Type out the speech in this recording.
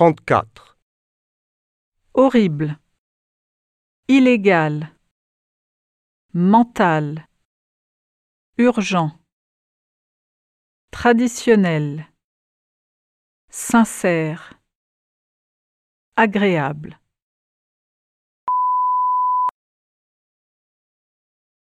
34. horrible, illégal, mental, urgent, traditionnel, sincère, agréable.